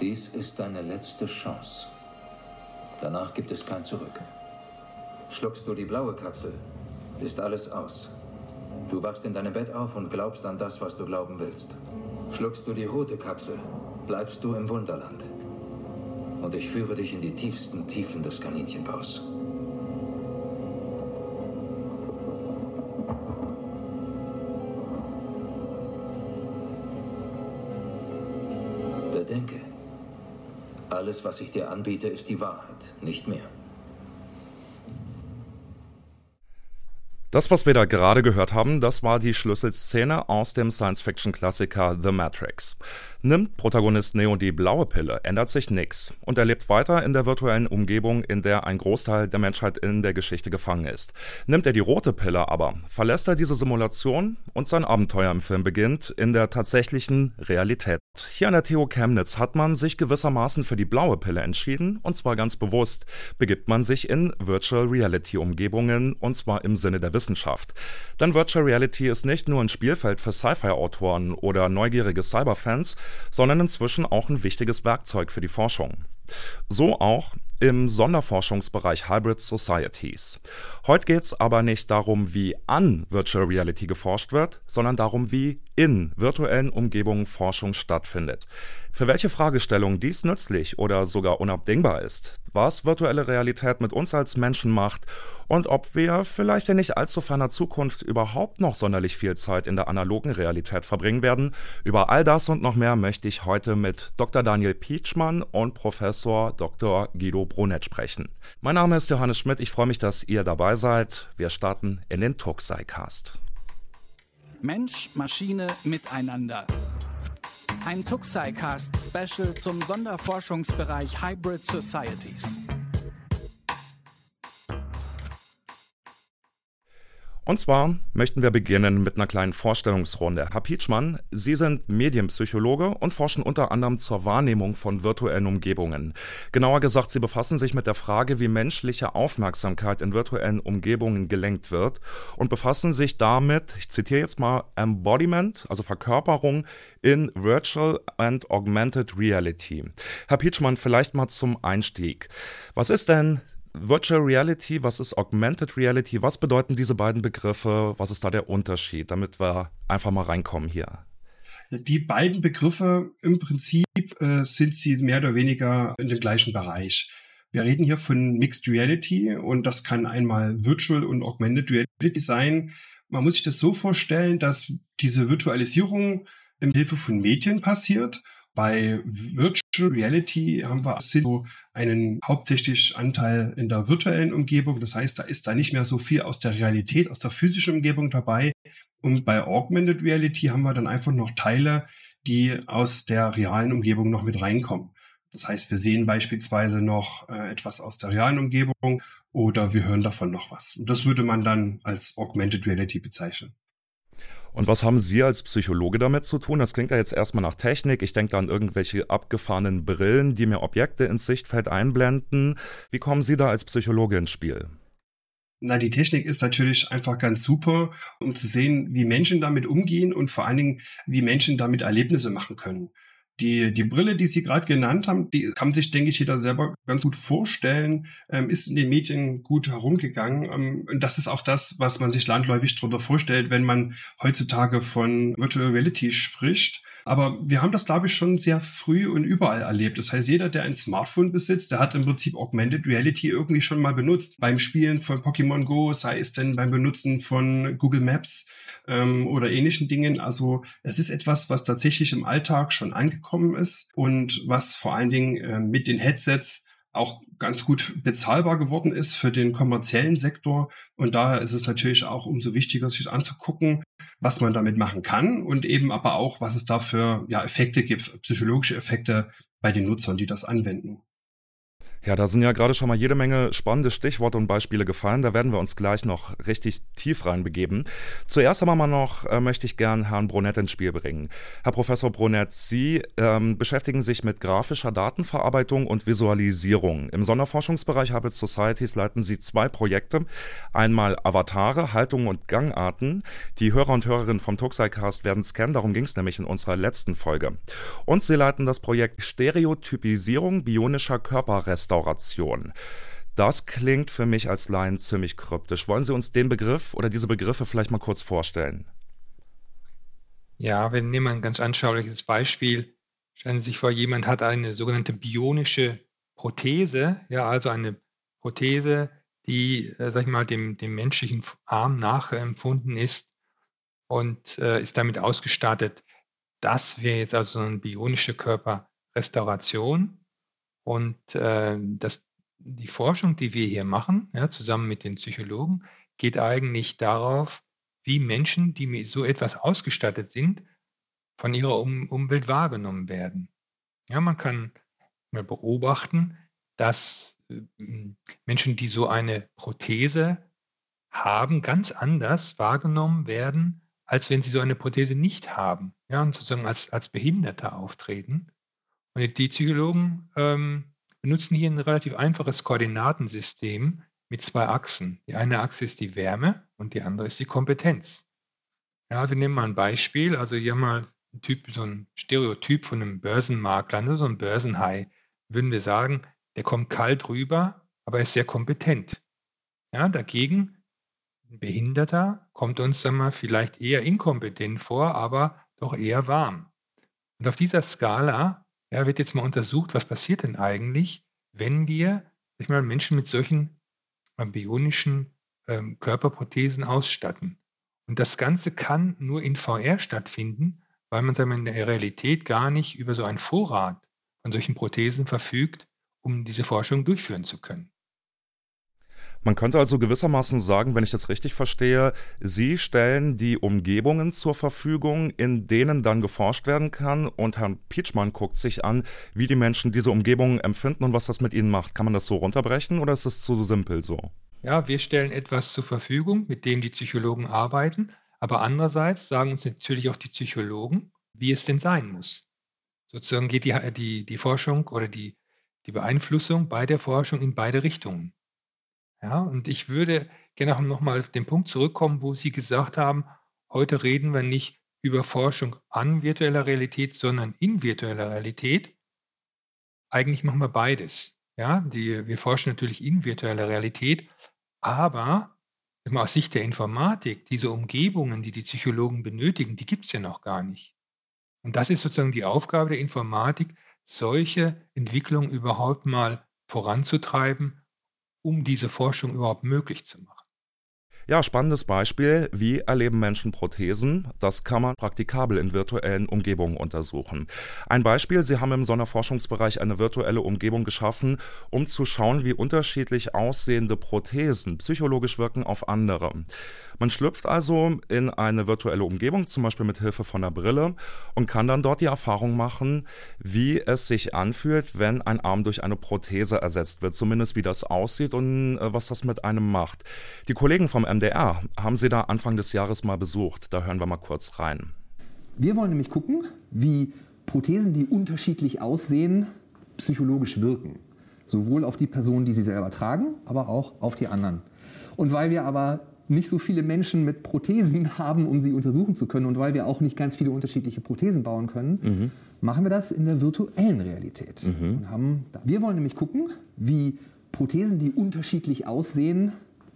Dies ist deine letzte Chance. Danach gibt es kein Zurück. Schluckst du die blaue Kapsel, ist alles aus. Du wachst in deinem Bett auf und glaubst an das, was du glauben willst. Schluckst du die rote Kapsel, bleibst du im Wunderland. Und ich führe dich in die tiefsten Tiefen des Kaninchenbaus. Alles, was ich dir anbiete, ist die Wahrheit, nicht mehr. Das, was wir da gerade gehört haben, das war die Schlüsselszene aus dem Science-Fiction-Klassiker The Matrix. Nimmt Protagonist Neo die blaue Pille, ändert sich nichts und er lebt weiter in der virtuellen Umgebung, in der ein Großteil der Menschheit in der Geschichte gefangen ist. Nimmt er die rote Pille aber, verlässt er diese Simulation und sein Abenteuer im Film beginnt in der tatsächlichen Realität. Hier an der TU Chemnitz hat man sich gewissermaßen für die blaue Pille entschieden und zwar ganz bewusst begibt man sich in Virtual Reality Umgebungen und zwar im Sinne der Wissenschaft. Denn Virtual Reality ist nicht nur ein Spielfeld für Sci-Fi-Autoren oder neugierige Cyberfans, sondern inzwischen auch ein wichtiges Werkzeug für die Forschung. So auch im Sonderforschungsbereich Hybrid Societies. Heute geht es aber nicht darum, wie an Virtual Reality geforscht wird, sondern darum, wie in virtuellen Umgebungen Forschung stattfindet. Für welche Fragestellung dies nützlich oder sogar unabdingbar ist, was virtuelle Realität mit uns als Menschen macht und ob wir vielleicht in nicht allzu ferner Zukunft überhaupt noch sonderlich viel Zeit in der analogen Realität verbringen werden, über all das und noch mehr möchte ich heute mit Dr. Daniel Pietschmann und Professor Dr. Guido Brunet sprechen. Mein Name ist Johannes Schmidt, ich freue mich, dass ihr dabei seid. Wir starten in den Tuxai-Cast. Mensch, Maschine, Miteinander. Ein Tuxai-Cast-Special zum Sonderforschungsbereich Hybrid Societies. Und zwar möchten wir beginnen mit einer kleinen Vorstellungsrunde. Herr Pietschmann, Sie sind Medienpsychologe und forschen unter anderem zur Wahrnehmung von virtuellen Umgebungen. Genauer gesagt, Sie befassen sich mit der Frage, wie menschliche Aufmerksamkeit in virtuellen Umgebungen gelenkt wird und befassen sich damit, ich zitiere jetzt mal, Embodiment, also Verkörperung in Virtual and Augmented Reality. Herr Pietschmann, vielleicht mal zum Einstieg. Was ist denn Virtual Reality, was ist Augmented Reality? Was bedeuten diese beiden Begriffe? Was ist da der Unterschied, damit wir einfach mal reinkommen hier? Die beiden Begriffe im Prinzip äh, sind sie mehr oder weniger in dem gleichen Bereich. Wir reden hier von Mixed Reality und das kann einmal Virtual und Augmented Reality sein. Man muss sich das so vorstellen, dass diese Virtualisierung in Hilfe von Medien passiert bei Virtual Reality haben wir so einen hauptsächlich Anteil in der virtuellen Umgebung. Das heißt, da ist da nicht mehr so viel aus der Realität, aus der physischen Umgebung dabei. Und bei Augmented Reality haben wir dann einfach noch Teile, die aus der realen Umgebung noch mit reinkommen. Das heißt, wir sehen beispielsweise noch äh, etwas aus der realen Umgebung oder wir hören davon noch was. Und das würde man dann als Augmented Reality bezeichnen. Und was haben Sie als Psychologe damit zu tun? Das klingt ja jetzt erstmal nach Technik. Ich denke da an irgendwelche abgefahrenen Brillen, die mir Objekte ins Sichtfeld einblenden. Wie kommen Sie da als Psychologe ins Spiel? Na, die Technik ist natürlich einfach ganz super, um zu sehen, wie Menschen damit umgehen und vor allen Dingen, wie Menschen damit Erlebnisse machen können. Die, die Brille, die Sie gerade genannt haben, die kann sich, denke ich, jeder selber ganz gut vorstellen, ähm, ist in den Medien gut herumgegangen. Ähm, und das ist auch das, was man sich landläufig darunter vorstellt, wenn man heutzutage von Virtual Reality spricht. Aber wir haben das, glaube ich, schon sehr früh und überall erlebt. Das heißt, jeder, der ein Smartphone besitzt, der hat im Prinzip Augmented Reality irgendwie schon mal benutzt. Beim Spielen von Pokémon Go, sei es denn beim Benutzen von Google Maps ähm, oder ähnlichen Dingen. Also es ist etwas, was tatsächlich im Alltag schon angekommen ist und was vor allen Dingen äh, mit den Headsets auch ganz gut bezahlbar geworden ist für den kommerziellen Sektor. Und daher ist es natürlich auch umso wichtiger, sich anzugucken, was man damit machen kann und eben aber auch, was es da für ja, Effekte gibt, psychologische Effekte bei den Nutzern, die das anwenden. Ja, da sind ja gerade schon mal jede Menge spannende Stichworte und Beispiele gefallen. Da werden wir uns gleich noch richtig tief reinbegeben. Zuerst aber mal noch äh, möchte ich gern Herrn Brunett ins Spiel bringen. Herr Professor Brunett, Sie ähm, beschäftigen sich mit grafischer Datenverarbeitung und Visualisierung. Im Sonderforschungsbereich Habit Societies leiten Sie zwei Projekte. Einmal Avatare, Haltungen und Gangarten. Die Hörer und Hörerinnen vom Tuxicast werden scannen, darum ging es nämlich in unserer letzten Folge. Und Sie leiten das Projekt Stereotypisierung bionischer Körperreste Restauration. Das klingt für mich als Laien ziemlich kryptisch. Wollen Sie uns den Begriff oder diese Begriffe vielleicht mal kurz vorstellen? Ja, wir nehmen ein ganz anschauliches Beispiel. Stellen Sie sich vor, jemand hat eine sogenannte bionische Prothese, ja, also eine Prothese, die, äh, sag ich mal, dem, dem menschlichen Arm nachempfunden ist und äh, ist damit ausgestattet. Das wäre jetzt also eine bionische Körperrestauration. Und äh, das, die Forschung, die wir hier machen, ja, zusammen mit den Psychologen, geht eigentlich darauf, wie Menschen, die mit so etwas ausgestattet sind, von ihrer um Umwelt wahrgenommen werden. Ja, man kann mal beobachten, dass äh, Menschen, die so eine Prothese haben, ganz anders wahrgenommen werden, als wenn sie so eine Prothese nicht haben. Ja, und sozusagen als, als Behinderte auftreten. Und die Psychologen ähm, benutzen hier ein relativ einfaches Koordinatensystem mit zwei Achsen. Die eine Achse ist die Wärme und die andere ist die Kompetenz. Ja, wir nehmen mal ein Beispiel. Also hier mal ein Typ, so ein Stereotyp von einem Börsenmakler, ne, so ein Börsenhai. Würden wir sagen, der kommt kalt rüber, aber er ist sehr kompetent. Ja, dagegen ein Behinderter kommt uns dann mal vielleicht eher inkompetent vor, aber doch eher warm. Und auf dieser Skala ja, wird jetzt mal untersucht, was passiert denn eigentlich, wenn wir ich mal, Menschen mit solchen bionischen ähm, Körperprothesen ausstatten. Und das Ganze kann nur in VR stattfinden, weil man sagen wir, in der Realität gar nicht über so einen Vorrat von solchen Prothesen verfügt, um diese Forschung durchführen zu können. Man könnte also gewissermaßen sagen, wenn ich das richtig verstehe, Sie stellen die Umgebungen zur Verfügung, in denen dann geforscht werden kann und Herr Pietschmann guckt sich an, wie die Menschen diese Umgebungen empfinden und was das mit ihnen macht. Kann man das so runterbrechen oder ist es zu simpel so? Ja, wir stellen etwas zur Verfügung, mit dem die Psychologen arbeiten, aber andererseits sagen uns natürlich auch die Psychologen, wie es denn sein muss. Sozusagen geht die, die, die Forschung oder die, die Beeinflussung bei der Forschung in beide Richtungen. Ja, und ich würde gerne noch mal auf den Punkt zurückkommen, wo Sie gesagt haben, heute reden wir nicht über Forschung an virtueller Realität, sondern in virtueller Realität. Eigentlich machen wir beides. Ja, die, wir forschen natürlich in virtueller Realität, aber aus Sicht der Informatik, diese Umgebungen, die die Psychologen benötigen, die gibt es ja noch gar nicht. Und das ist sozusagen die Aufgabe der Informatik, solche Entwicklungen überhaupt mal voranzutreiben um diese Forschung überhaupt möglich zu machen. Ja, spannendes Beispiel. Wie erleben Menschen Prothesen? Das kann man praktikabel in virtuellen Umgebungen untersuchen. Ein Beispiel, Sie haben im Sonderforschungsbereich eine virtuelle Umgebung geschaffen, um zu schauen, wie unterschiedlich aussehende Prothesen psychologisch wirken auf andere. Man schlüpft also in eine virtuelle Umgebung, zum Beispiel mit Hilfe von einer Brille, und kann dann dort die Erfahrung machen, wie es sich anfühlt, wenn ein Arm durch eine Prothese ersetzt wird, zumindest wie das aussieht und äh, was das mit einem macht. Die Kollegen vom MDR haben Sie da Anfang des Jahres mal besucht. Da hören wir mal kurz rein. Wir wollen nämlich gucken, wie Prothesen, die unterschiedlich aussehen, psychologisch wirken. Sowohl auf die Personen, die sie selber tragen, aber auch auf die anderen. Und weil wir aber nicht so viele Menschen mit Prothesen haben, um sie untersuchen zu können und weil wir auch nicht ganz viele unterschiedliche Prothesen bauen können, mhm. machen wir das in der virtuellen Realität. Mhm. Wir wollen nämlich gucken, wie Prothesen, die unterschiedlich aussehen,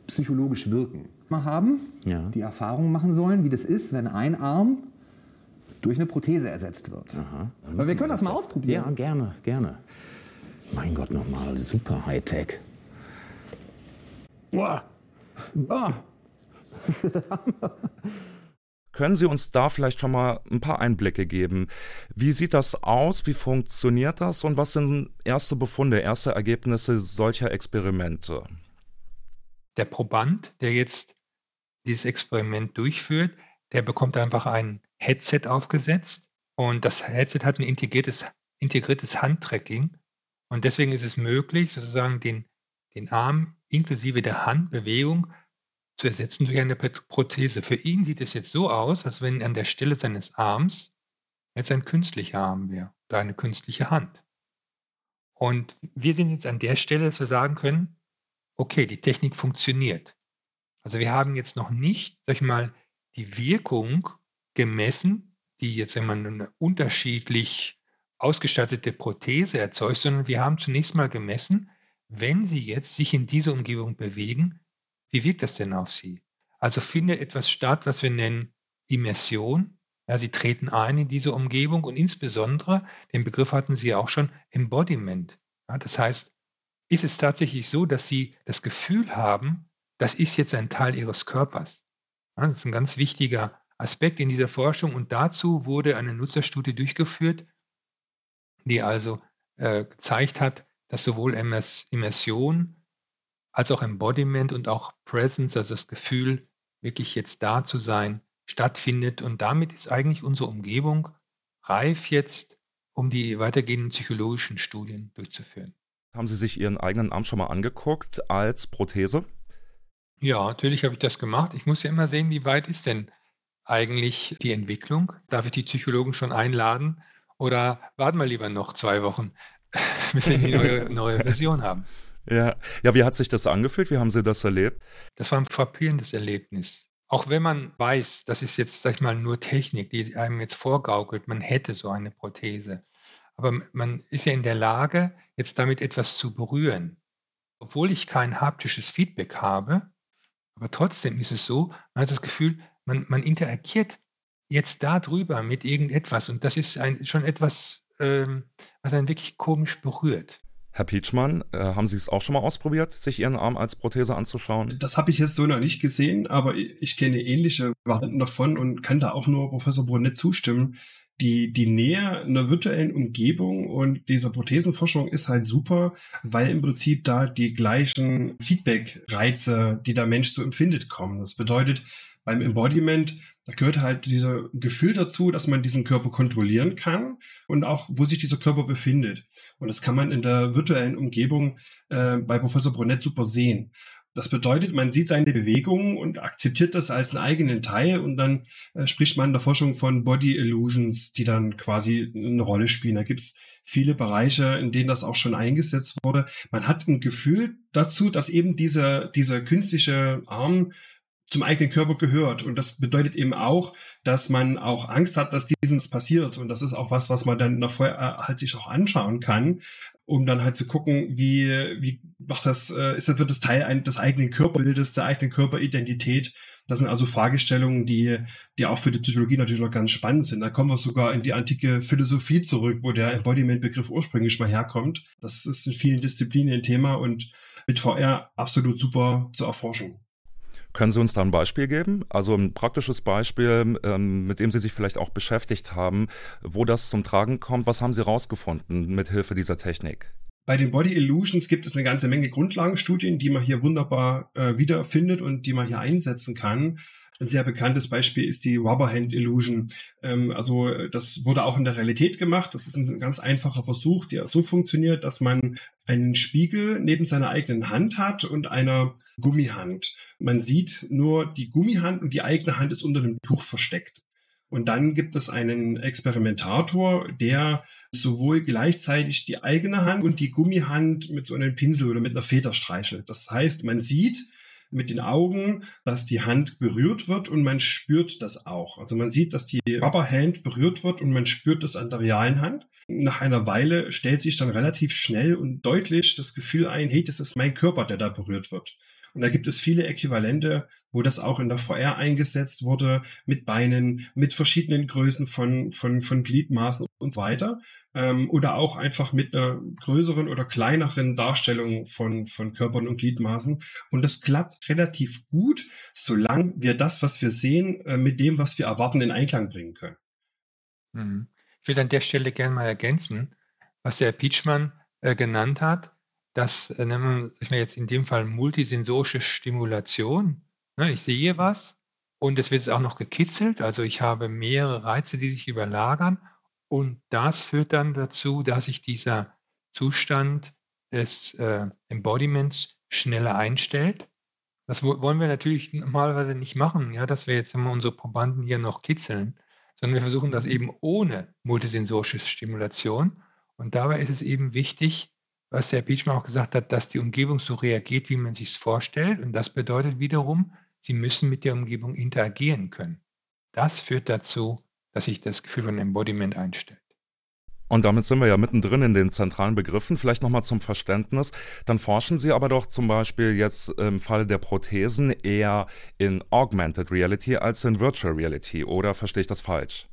psychologisch wirken. Wir haben ja. die Erfahrung machen sollen, wie das ist, wenn ein Arm durch eine Prothese ersetzt wird. Aha. Weil wir können das mal ausprobieren. Ja, gerne, gerne. Mein Gott, nochmal super Hightech. Boah. Boah. Können Sie uns da vielleicht schon mal ein paar Einblicke geben? Wie sieht das aus? Wie funktioniert das? Und was sind erste Befunde, erste Ergebnisse solcher Experimente? Der Proband, der jetzt dieses Experiment durchführt, der bekommt einfach ein Headset aufgesetzt und das Headset hat ein integriertes, integriertes Handtracking Und deswegen ist es möglich, sozusagen den, den Arm inklusive der Handbewegung zu ersetzen durch eine Prothese. Für ihn sieht es jetzt so aus, als wenn an der Stelle seines Arms jetzt ein künstlicher Arm wäre oder eine künstliche Hand. Und wir sind jetzt an der Stelle, dass wir sagen können, okay, die Technik funktioniert. Also wir haben jetzt noch nicht, sag ich mal, die Wirkung gemessen, die jetzt man eine unterschiedlich ausgestattete Prothese erzeugt, sondern wir haben zunächst mal gemessen, wenn Sie jetzt sich in dieser Umgebung bewegen, wie wirkt das denn auf Sie? Also findet etwas statt, was wir nennen Immersion. Ja, Sie treten ein in diese Umgebung und insbesondere, den Begriff hatten Sie auch schon, Embodiment. Ja, das heißt, ist es tatsächlich so, dass Sie das Gefühl haben, das ist jetzt ein Teil Ihres Körpers. Das ist ein ganz wichtiger Aspekt in dieser Forschung und dazu wurde eine Nutzerstudie durchgeführt, die also äh, gezeigt hat, dass sowohl Immersion als auch Embodiment und auch Presence, also das Gefühl, wirklich jetzt da zu sein, stattfindet. Und damit ist eigentlich unsere Umgebung reif jetzt, um die weitergehenden psychologischen Studien durchzuführen. Haben Sie sich Ihren eigenen Arm schon mal angeguckt als Prothese? Ja, natürlich habe ich das gemacht. Ich muss ja immer sehen, wie weit ist denn eigentlich die Entwicklung? Darf ich die Psychologen schon einladen? Oder warten wir lieber noch zwei Wochen, bis wir die neue, neue Version haben? Ja. ja, wie hat sich das angefühlt? Wie haben Sie das erlebt? Das war ein frappierendes Erlebnis. Auch wenn man weiß, das ist jetzt, sag ich mal, nur Technik, die einem jetzt vorgaukelt, man hätte so eine Prothese. Aber man ist ja in der Lage, jetzt damit etwas zu berühren. Obwohl ich kein haptisches Feedback habe, aber trotzdem ist es so, man hat das Gefühl, man, man interagiert jetzt darüber mit irgendetwas. Und das ist ein, schon etwas, ähm, was einen wirklich komisch berührt. Herr Pietschmann, äh, haben Sie es auch schon mal ausprobiert, sich Ihren Arm als Prothese anzuschauen? Das habe ich jetzt so noch nicht gesehen, aber ich kenne ähnliche Varianten davon und kann da auch nur Professor Brunet zustimmen. Die, die Nähe einer virtuellen Umgebung und dieser Prothesenforschung ist halt super, weil im Prinzip da die gleichen Feedback-Reize, die der Mensch so empfindet, kommen. Das bedeutet, beim Embodiment, da gehört halt dieser Gefühl dazu, dass man diesen Körper kontrollieren kann und auch, wo sich dieser Körper befindet. Und das kann man in der virtuellen Umgebung äh, bei Professor Brunet super sehen. Das bedeutet, man sieht seine Bewegungen und akzeptiert das als einen eigenen Teil und dann äh, spricht man in der Forschung von Body Illusions, die dann quasi eine Rolle spielen. Da gibt's viele Bereiche, in denen das auch schon eingesetzt wurde. Man hat ein Gefühl dazu, dass eben dieser, dieser künstliche Arm zum eigenen Körper gehört. Und das bedeutet eben auch, dass man auch Angst hat, dass dieses passiert. Und das ist auch was, was man dann nachher halt sich auch anschauen kann, um dann halt zu gucken, wie, wie macht das, äh, ist das, wird das Teil des eigenen Körperbildes, der eigenen Körperidentität. Das sind also Fragestellungen, die, die auch für die Psychologie natürlich noch ganz spannend sind. Da kommen wir sogar in die antike Philosophie zurück, wo der Embodiment-Begriff ursprünglich mal herkommt. Das ist in vielen Disziplinen ein Thema und mit VR absolut super zu erforschen. Können Sie uns da ein Beispiel geben? Also ein praktisches Beispiel, ähm, mit dem Sie sich vielleicht auch beschäftigt haben, wo das zum Tragen kommt. Was haben Sie rausgefunden mit Hilfe dieser Technik? Bei den Body Illusions gibt es eine ganze Menge Grundlagenstudien, die man hier wunderbar äh, wiederfindet und die man hier einsetzen kann. Ein sehr bekanntes Beispiel ist die Rubberhand Illusion. Ähm, also das wurde auch in der Realität gemacht. Das ist ein ganz einfacher Versuch, der so funktioniert, dass man einen Spiegel neben seiner eigenen Hand hat und einer Gummihand. Man sieht nur die Gummihand und die eigene Hand ist unter dem Tuch versteckt. Und dann gibt es einen Experimentator, der sowohl gleichzeitig die eigene Hand und die Gummihand mit so einem Pinsel oder mit einer Feder streichelt. Das heißt, man sieht, mit den Augen, dass die Hand berührt wird und man spürt das auch. Also man sieht, dass die Rubber Hand berührt wird und man spürt das an der realen Hand. Nach einer Weile stellt sich dann relativ schnell und deutlich das Gefühl ein, hey, das ist mein Körper, der da berührt wird. Und da gibt es viele Äquivalente, wo das auch in der VR eingesetzt wurde, mit Beinen, mit verschiedenen Größen von, von, von Gliedmaßen und so weiter. Ähm, oder auch einfach mit einer größeren oder kleineren Darstellung von, von Körpern und Gliedmaßen. Und das klappt relativ gut, solange wir das, was wir sehen, äh, mit dem, was wir erwarten, in Einklang bringen können. Mhm. Ich will an der Stelle gerne mal ergänzen, was der Pietschmann äh, genannt hat das äh, nennen wir jetzt in dem Fall multisensorische Stimulation. Ne, ich sehe was und es wird auch noch gekitzelt. Also ich habe mehrere Reize, die sich überlagern. Und das führt dann dazu, dass sich dieser Zustand des äh, Embodiments schneller einstellt. Das wollen wir natürlich normalerweise nicht machen, ja, dass wir jetzt immer unsere Probanden hier noch kitzeln, sondern wir versuchen das eben ohne multisensorische Stimulation. Und dabei ist es eben wichtig, was der Beachman auch gesagt hat, dass die Umgebung so reagiert, wie man sich es vorstellt. Und das bedeutet wiederum, sie müssen mit der Umgebung interagieren können. Das führt dazu, dass sich das Gefühl von Embodiment einstellt. Und damit sind wir ja mittendrin in den zentralen Begriffen. Vielleicht nochmal zum Verständnis. Dann forschen Sie aber doch zum Beispiel jetzt im Fall der Prothesen eher in Augmented Reality als in Virtual Reality. Oder verstehe ich das falsch?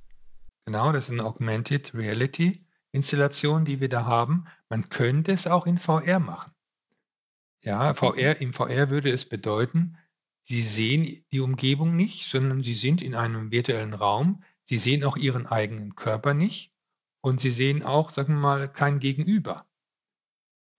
Genau, das ist eine Augmented Reality Installation, die wir da haben. Man könnte es auch in VR machen. Ja, VR, im VR würde es bedeuten, Sie sehen die Umgebung nicht, sondern Sie sind in einem virtuellen Raum. Sie sehen auch Ihren eigenen Körper nicht und sie sehen auch, sagen wir mal, kein Gegenüber.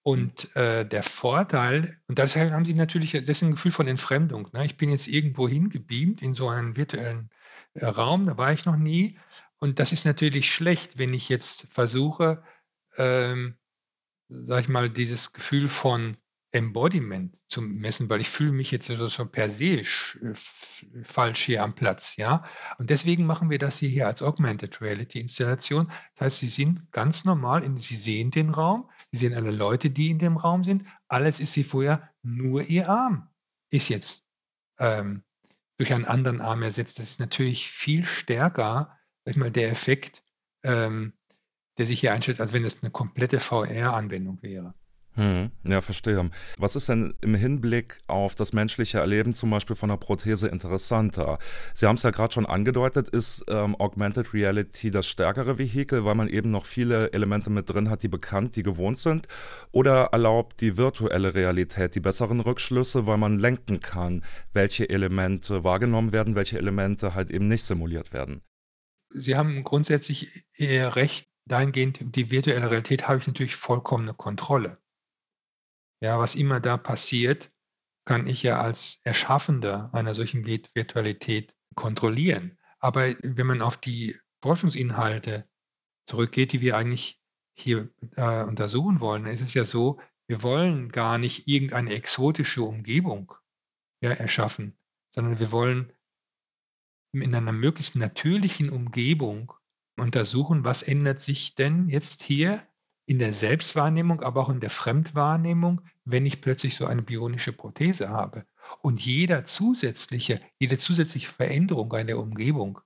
Und äh, der Vorteil, und deshalb haben sie natürlich das ist ein Gefühl von Entfremdung. Ne? Ich bin jetzt irgendwo hingebeamt in so einen virtuellen äh, Raum, da war ich noch nie. Und das ist natürlich schlecht, wenn ich jetzt versuche, ähm, sag ich mal, dieses Gefühl von Embodiment zu messen, weil ich fühle mich jetzt so, so per se falsch hier am Platz, ja. Und deswegen machen wir das hier, als Augmented Reality Installation. Das heißt, Sie sind ganz normal, in, Sie sehen den Raum, Sie sehen alle Leute, die in dem Raum sind. Alles ist Sie vorher, nur Ihr Arm ist jetzt ähm, durch einen anderen Arm ersetzt. Das ist natürlich viel stärker, sag ich mal, der Effekt, ähm, der sich hier einstellt, als wenn es eine komplette VR-Anwendung wäre. Hm, ja, verstehe. Was ist denn im Hinblick auf das menschliche Erleben zum Beispiel von der Prothese interessanter? Sie haben es ja gerade schon angedeutet, ist ähm, Augmented Reality das stärkere Vehikel, weil man eben noch viele Elemente mit drin hat, die bekannt, die gewohnt sind? Oder erlaubt die virtuelle Realität die besseren Rückschlüsse, weil man lenken kann, welche Elemente wahrgenommen werden, welche Elemente halt eben nicht simuliert werden? Sie haben grundsätzlich eher recht. Dahingehend, die virtuelle Realität habe ich natürlich vollkommene Kontrolle. Ja, was immer da passiert, kann ich ja als Erschaffender einer solchen Virtualität kontrollieren. Aber wenn man auf die Forschungsinhalte zurückgeht, die wir eigentlich hier äh, untersuchen wollen, ist es ja so, wir wollen gar nicht irgendeine exotische Umgebung ja, erschaffen, sondern wir wollen in einer möglichst natürlichen Umgebung untersuchen, was ändert sich denn jetzt hier in der Selbstwahrnehmung, aber auch in der Fremdwahrnehmung, wenn ich plötzlich so eine bionische Prothese habe. Und jeder zusätzliche, jede zusätzliche Veränderung einer Umgebung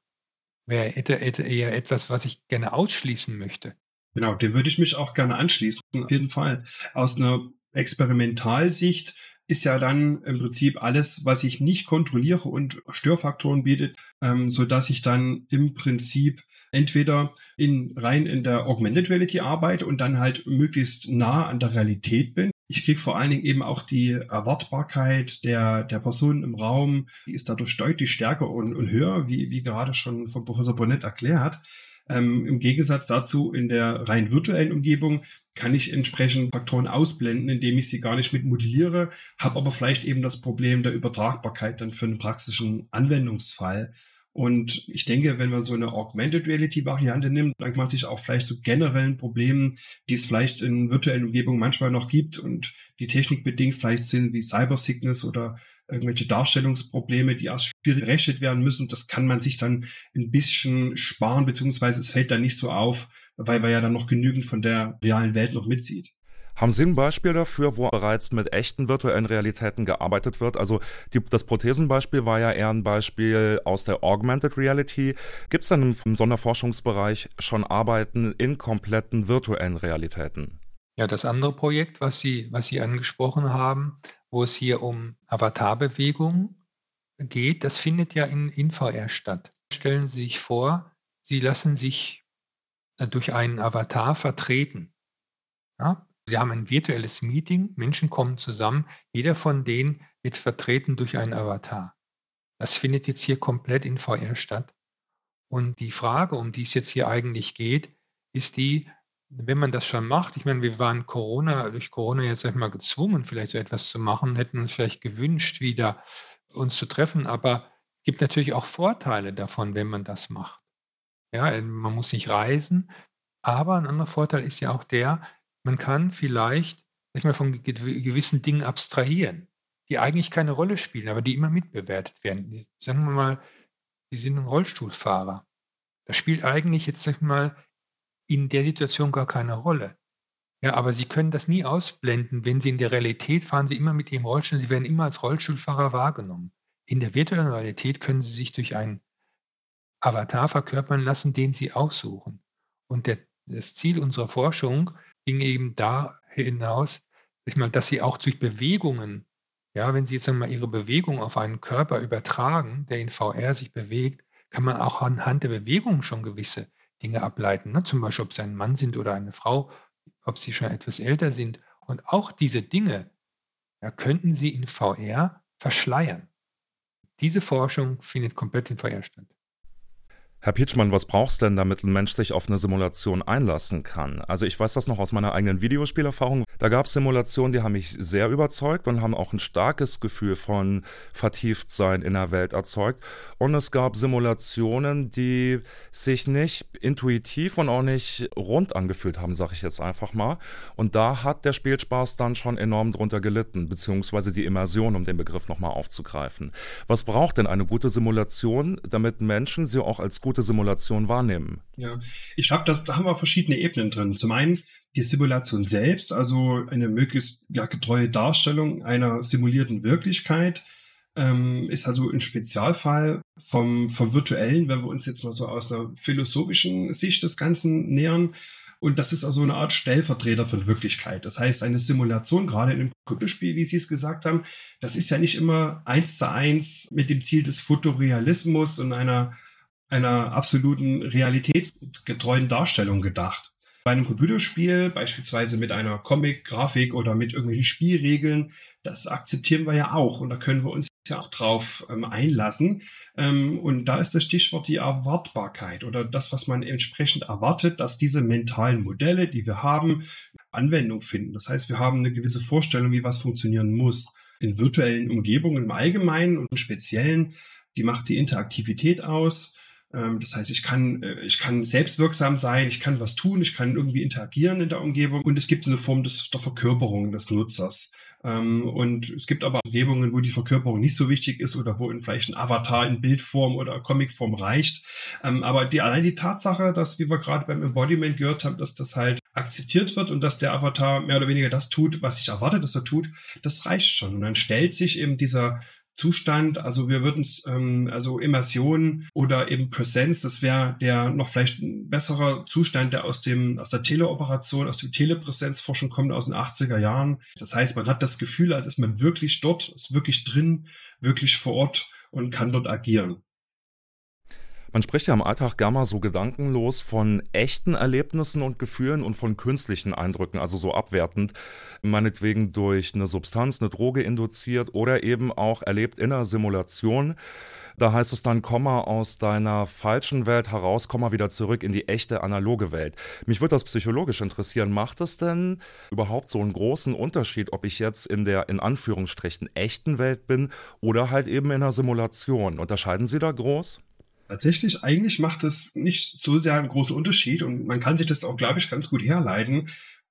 wäre eher etwas, was ich gerne ausschließen möchte. Genau, dem würde ich mich auch gerne anschließen, auf jeden Fall. Aus einer Experimentalsicht ist ja dann im Prinzip alles, was ich nicht kontrolliere und Störfaktoren bietet, ähm, so dass ich dann im Prinzip entweder in, rein in der Augmented Reality arbeite und dann halt möglichst nah an der Realität bin. Ich kriege vor allen Dingen eben auch die Erwartbarkeit der, der Person im Raum, die ist dadurch deutlich stärker und, und höher, wie, wie gerade schon von Professor Bonnet erklärt. Ähm, Im Gegensatz dazu in der rein virtuellen Umgebung kann ich entsprechend Faktoren ausblenden, indem ich sie gar nicht mit modelliere, habe aber vielleicht eben das Problem der Übertragbarkeit dann für einen praktischen Anwendungsfall. Und ich denke, wenn man so eine Augmented Reality Variante nimmt, dann kann man sich auch vielleicht zu generellen Problemen, die es vielleicht in virtuellen Umgebungen manchmal noch gibt und die technikbedingt vielleicht sind, wie Cyber Sickness oder irgendwelche Darstellungsprobleme, die erst schwierig gerechnet werden müssen, das kann man sich dann ein bisschen sparen, beziehungsweise es fällt dann nicht so auf, weil man ja dann noch genügend von der realen Welt noch mitzieht. Haben Sie ein Beispiel dafür, wo bereits mit echten virtuellen Realitäten gearbeitet wird? Also die, das Prothesenbeispiel war ja eher ein Beispiel aus der Augmented Reality. Gibt es denn im Sonderforschungsbereich schon Arbeiten in kompletten virtuellen Realitäten? Ja, das andere Projekt, was Sie, was Sie angesprochen haben, wo es hier um Avatarbewegung geht, das findet ja in, in VR statt. Stellen Sie sich vor, Sie lassen sich durch einen Avatar vertreten. Ja? Sie haben ein virtuelles Meeting, Menschen kommen zusammen, jeder von denen wird vertreten durch einen Avatar. Das findet jetzt hier komplett in VR statt. Und die Frage, um die es jetzt hier eigentlich geht, ist die, wenn man das schon macht, ich meine, wir waren Corona, durch Corona jetzt einmal gezwungen, vielleicht so etwas zu machen, hätten uns vielleicht gewünscht, wieder uns zu treffen, aber es gibt natürlich auch Vorteile davon, wenn man das macht. Ja, man muss nicht reisen, aber ein anderer Vorteil ist ja auch der, man kann vielleicht sag mal, von gewissen Dingen abstrahieren, die eigentlich keine Rolle spielen, aber die immer mitbewertet werden. Sagen wir mal, Sie sind ein Rollstuhlfahrer. Das spielt eigentlich jetzt sag mal in der Situation gar keine Rolle. Ja, aber Sie können das nie ausblenden. Wenn Sie in der Realität fahren Sie immer mit Ihrem Rollstuhl, Sie werden immer als Rollstuhlfahrer wahrgenommen. In der virtuellen Realität können Sie sich durch einen Avatar verkörpern lassen, den Sie aussuchen. Und der, das Ziel unserer Forschung ging eben da hinaus, ich meine, dass Sie auch durch Bewegungen, ja, wenn Sie jetzt einmal Ihre Bewegung auf einen Körper übertragen, der in VR sich bewegt, kann man auch anhand der Bewegung schon gewisse Dinge ableiten. Ne? Zum Beispiel, ob Sie ein Mann sind oder eine Frau ob sie schon etwas älter sind. Und auch diese Dinge ja, könnten sie in VR verschleiern. Diese Forschung findet komplett in VR statt. Herr Pietschmann, was brauchst du denn, damit ein Mensch sich auf eine Simulation einlassen kann? Also ich weiß das noch aus meiner eigenen Videospielerfahrung. Da gab es Simulationen, die haben mich sehr überzeugt und haben auch ein starkes Gefühl von Vertieftsein in der Welt erzeugt. Und es gab Simulationen, die sich nicht intuitiv und auch nicht rund angefühlt haben, sage ich jetzt einfach mal. Und da hat der Spielspaß dann schon enorm drunter gelitten, beziehungsweise die Immersion, um den Begriff nochmal aufzugreifen. Was braucht denn eine gute Simulation, damit Menschen sie auch als gut Simulation wahrnehmen. Ja, ich glaube, da haben wir verschiedene Ebenen drin. Zum einen die Simulation selbst, also eine möglichst ja, getreue Darstellung einer simulierten Wirklichkeit, ähm, ist also ein Spezialfall vom, vom Virtuellen, wenn wir uns jetzt mal so aus einer philosophischen Sicht des Ganzen nähern. Und das ist also eine Art Stellvertreter von Wirklichkeit. Das heißt, eine Simulation, gerade in einem Computerspiel, wie Sie es gesagt haben, das ist ja nicht immer eins zu eins mit dem Ziel des Fotorealismus und einer einer absoluten realitätsgetreuen Darstellung gedacht. Bei einem Computerspiel, beispielsweise mit einer Comic-Grafik oder mit irgendwelchen Spielregeln, das akzeptieren wir ja auch und da können wir uns ja auch drauf ähm, einlassen. Ähm, und da ist das Stichwort die Erwartbarkeit oder das, was man entsprechend erwartet, dass diese mentalen Modelle, die wir haben, Anwendung finden. Das heißt, wir haben eine gewisse Vorstellung, wie was funktionieren muss. In virtuellen Umgebungen im Allgemeinen und im Speziellen, die macht die Interaktivität aus das heißt, ich kann, äh, ich kann selbstwirksam sein, ich kann was tun, ich kann irgendwie interagieren in der Umgebung und es gibt eine Form des, der Verkörperung des Nutzers. Ähm, und es gibt aber Umgebungen, wo die Verkörperung nicht so wichtig ist oder wo vielleicht ein Avatar in Bildform oder Comicform reicht. Ähm, aber die, allein die Tatsache, dass, wie wir gerade beim Embodiment gehört haben, dass das halt akzeptiert wird und dass der Avatar mehr oder weniger das tut, was ich erwarte, dass er tut, das reicht schon. Und dann stellt sich eben dieser Zustand. Also wir würden es, ähm, also Immersion oder eben Präsenz, das wäre der noch vielleicht ein besserer Zustand, der aus dem, aus der Teleoperation, aus dem Telepräsenzforschung kommt, aus den 80er Jahren. Das heißt, man hat das Gefühl, als ist man wirklich dort, ist wirklich drin, wirklich vor Ort und kann dort agieren. Man spricht ja im Alltag gar mal so gedankenlos von echten Erlebnissen und Gefühlen und von künstlichen Eindrücken, also so abwertend, meinetwegen durch eine Substanz, eine Droge induziert oder eben auch erlebt in einer Simulation. Da heißt es dann, komm mal aus deiner falschen Welt heraus, komm mal wieder zurück in die echte analoge Welt. Mich würde das psychologisch interessieren. Macht es denn überhaupt so einen großen Unterschied, ob ich jetzt in der in Anführungsstrichen echten Welt bin oder halt eben in einer Simulation? Unterscheiden Sie da groß? Tatsächlich, eigentlich macht es nicht so sehr einen großen Unterschied und man kann sich das auch, glaube ich, ganz gut herleiten.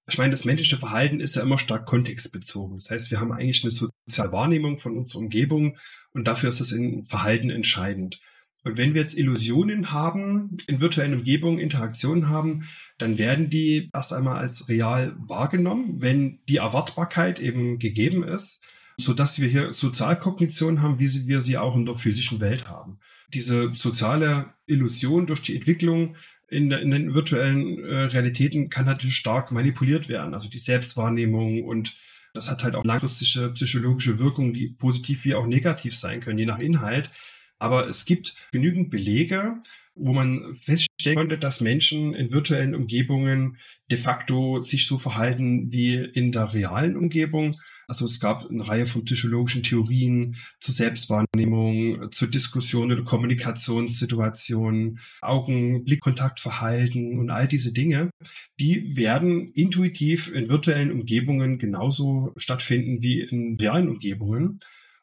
Ich meine, das menschliche Verhalten ist ja immer stark kontextbezogen. Das heißt, wir haben eigentlich eine soziale Wahrnehmung von unserer Umgebung und dafür ist das in Verhalten entscheidend. Und wenn wir jetzt Illusionen haben, in virtuellen Umgebungen Interaktionen haben, dann werden die erst einmal als real wahrgenommen, wenn die Erwartbarkeit eben gegeben ist so dass wir hier Sozialkognition haben, wie wir sie auch in der physischen Welt haben. Diese soziale Illusion durch die Entwicklung in, in den virtuellen äh, Realitäten kann natürlich stark manipuliert werden. Also die Selbstwahrnehmung und das hat halt auch langfristige psychologische Wirkungen, die positiv wie auch negativ sein können, je nach Inhalt. Aber es gibt genügend Belege, wo man feststellen konnte, dass Menschen in virtuellen Umgebungen de facto sich so verhalten wie in der realen Umgebung. Also es gab eine Reihe von psychologischen Theorien zur Selbstwahrnehmung, zur Diskussion oder Kommunikationssituationen, Augen-Blickkontaktverhalten und all diese Dinge. Die werden intuitiv in virtuellen Umgebungen genauso stattfinden wie in realen Umgebungen.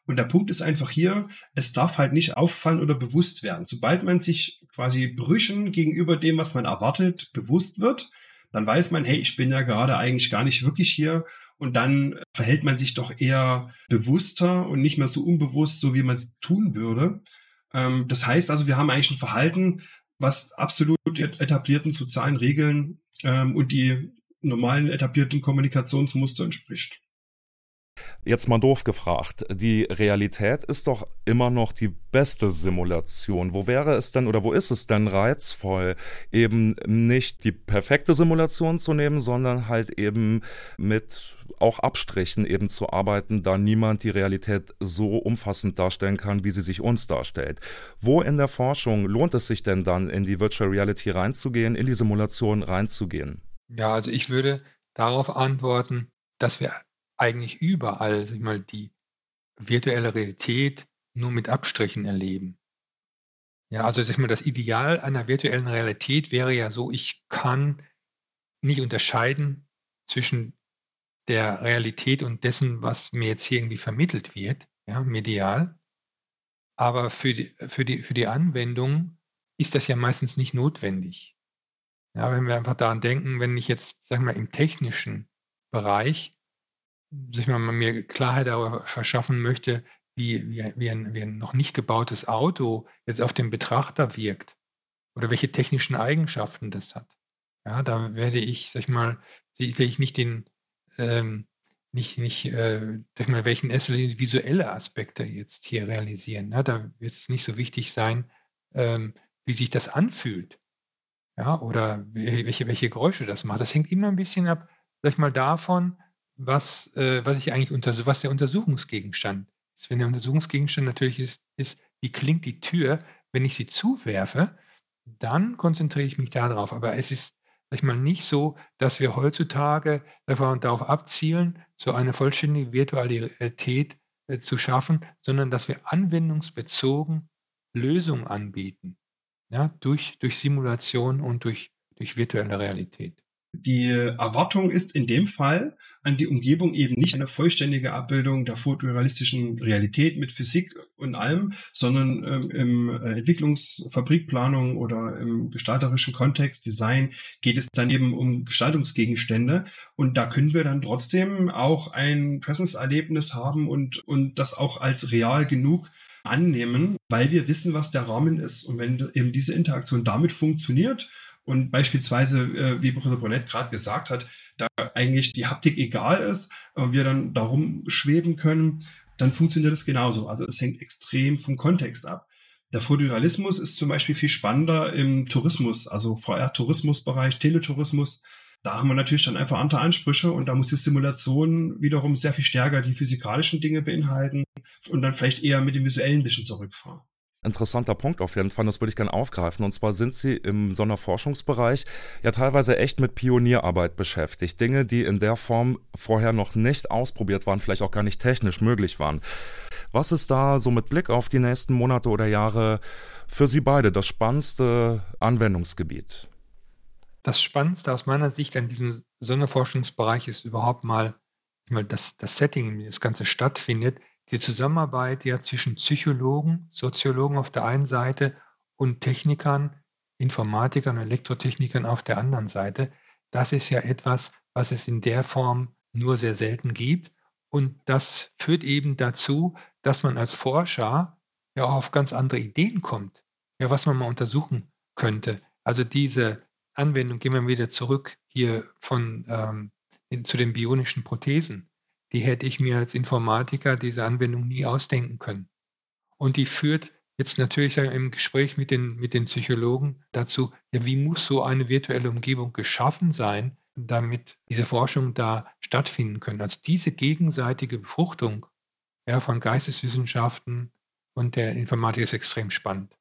Und der Punkt ist einfach hier, es darf halt nicht auffallen oder bewusst werden. Sobald man sich quasi Brüchen gegenüber dem, was man erwartet, bewusst wird, dann weiß man, hey, ich bin ja gerade eigentlich gar nicht wirklich hier. Und dann verhält man sich doch eher bewusster und nicht mehr so unbewusst, so wie man es tun würde. Ähm, das heißt also, wir haben eigentlich ein Verhalten, was absolut etablierten sozialen Regeln ähm, und die normalen etablierten Kommunikationsmuster entspricht. Jetzt mal doof gefragt. Die Realität ist doch immer noch die beste Simulation. Wo wäre es denn oder wo ist es denn reizvoll, eben nicht die perfekte Simulation zu nehmen, sondern halt eben mit auch Abstrichen eben zu arbeiten, da niemand die Realität so umfassend darstellen kann, wie sie sich uns darstellt. Wo in der Forschung lohnt es sich denn dann, in die Virtual Reality reinzugehen, in die Simulation reinzugehen? Ja, also ich würde darauf antworten, dass wir eigentlich überall, sag ich mal, die virtuelle Realität nur mit Abstrichen erleben. Ja, also sag ich mal, das Ideal einer virtuellen Realität wäre ja so, ich kann nicht unterscheiden zwischen der Realität und dessen, was mir jetzt hier irgendwie vermittelt wird, ja, medial. Aber für die, für die, für die Anwendung ist das ja meistens nicht notwendig. Ja, wenn wir einfach daran denken, wenn ich jetzt, sagen wir mal, im technischen Bereich sich mal mir Klarheit darüber verschaffen möchte, wie, wie, wie, ein, wie ein noch nicht gebautes Auto jetzt auf den Betrachter wirkt oder welche technischen Eigenschaften das hat. Ja, da werde ich, sag ich mal, werde ich nicht den, ähm, nicht, nicht, äh, sag ich mal, welchen visuelle Aspekte jetzt hier realisieren. Ja, da wird es nicht so wichtig sein, ähm, wie sich das anfühlt. Ja, oder welche, welche Geräusche das macht. Das hängt immer ein bisschen ab, sag ich mal, davon, was, äh, was ich eigentlich unter, was der Untersuchungsgegenstand ist. Wenn der Untersuchungsgegenstand natürlich ist, ist, wie klingt die Tür, wenn ich sie zuwerfe, dann konzentriere ich mich darauf. Aber es ist, sag ich mal, nicht so, dass wir heutzutage darauf abzielen, so eine vollständige Virtualität äh, zu schaffen, sondern dass wir anwendungsbezogen Lösungen anbieten. Ja, durch, durch Simulation und durch, durch virtuelle Realität. Die Erwartung ist in dem Fall an die Umgebung eben nicht eine vollständige Abbildung der fotorealistischen Realität mit Physik und allem, sondern ähm, im Entwicklungsfabrikplanung oder im gestalterischen Kontext, Design, geht es dann eben um Gestaltungsgegenstände. Und da können wir dann trotzdem auch ein Presence-Erlebnis haben und, und das auch als real genug annehmen, weil wir wissen, was der Rahmen ist. Und wenn eben diese Interaktion damit funktioniert, und beispielsweise, äh, wie Professor Brunett gerade gesagt hat, da eigentlich die Haptik egal ist und wir dann darum schweben können, dann funktioniert das genauso. Also es hängt extrem vom Kontext ab. Der Fotorealismus ist zum Beispiel viel spannender im Tourismus, also VR-Tourismusbereich, Teletourismus. Da haben wir natürlich dann einfach andere Ansprüche und da muss die Simulation wiederum sehr viel stärker die physikalischen Dinge beinhalten und dann vielleicht eher mit dem visuellen bisschen zurückfahren interessanter Punkt auf jeden Fall, das würde ich gerne aufgreifen. Und zwar sind Sie im Sonderforschungsbereich ja teilweise echt mit Pionierarbeit beschäftigt. Dinge, die in der Form vorher noch nicht ausprobiert waren, vielleicht auch gar nicht technisch möglich waren. Was ist da so mit Blick auf die nächsten Monate oder Jahre für Sie beide das spannendste Anwendungsgebiet? Das Spannendste aus meiner Sicht an diesem Sonderforschungsbereich ist überhaupt mal, mal das, das Setting, in dem das Ganze stattfindet, die Zusammenarbeit ja zwischen Psychologen, Soziologen auf der einen Seite und Technikern, Informatikern, Elektrotechnikern auf der anderen Seite, das ist ja etwas, was es in der Form nur sehr selten gibt. Und das führt eben dazu, dass man als Forscher ja auch auf ganz andere Ideen kommt, ja, was man mal untersuchen könnte. Also diese Anwendung, gehen wir wieder zurück hier von ähm, zu den bionischen Prothesen die hätte ich mir als Informatiker diese Anwendung nie ausdenken können. Und die führt jetzt natürlich im Gespräch mit den, mit den Psychologen dazu, ja, wie muss so eine virtuelle Umgebung geschaffen sein, damit diese Forschung da stattfinden können. Also diese gegenseitige Befruchtung ja, von Geisteswissenschaften und der Informatik ist extrem spannend.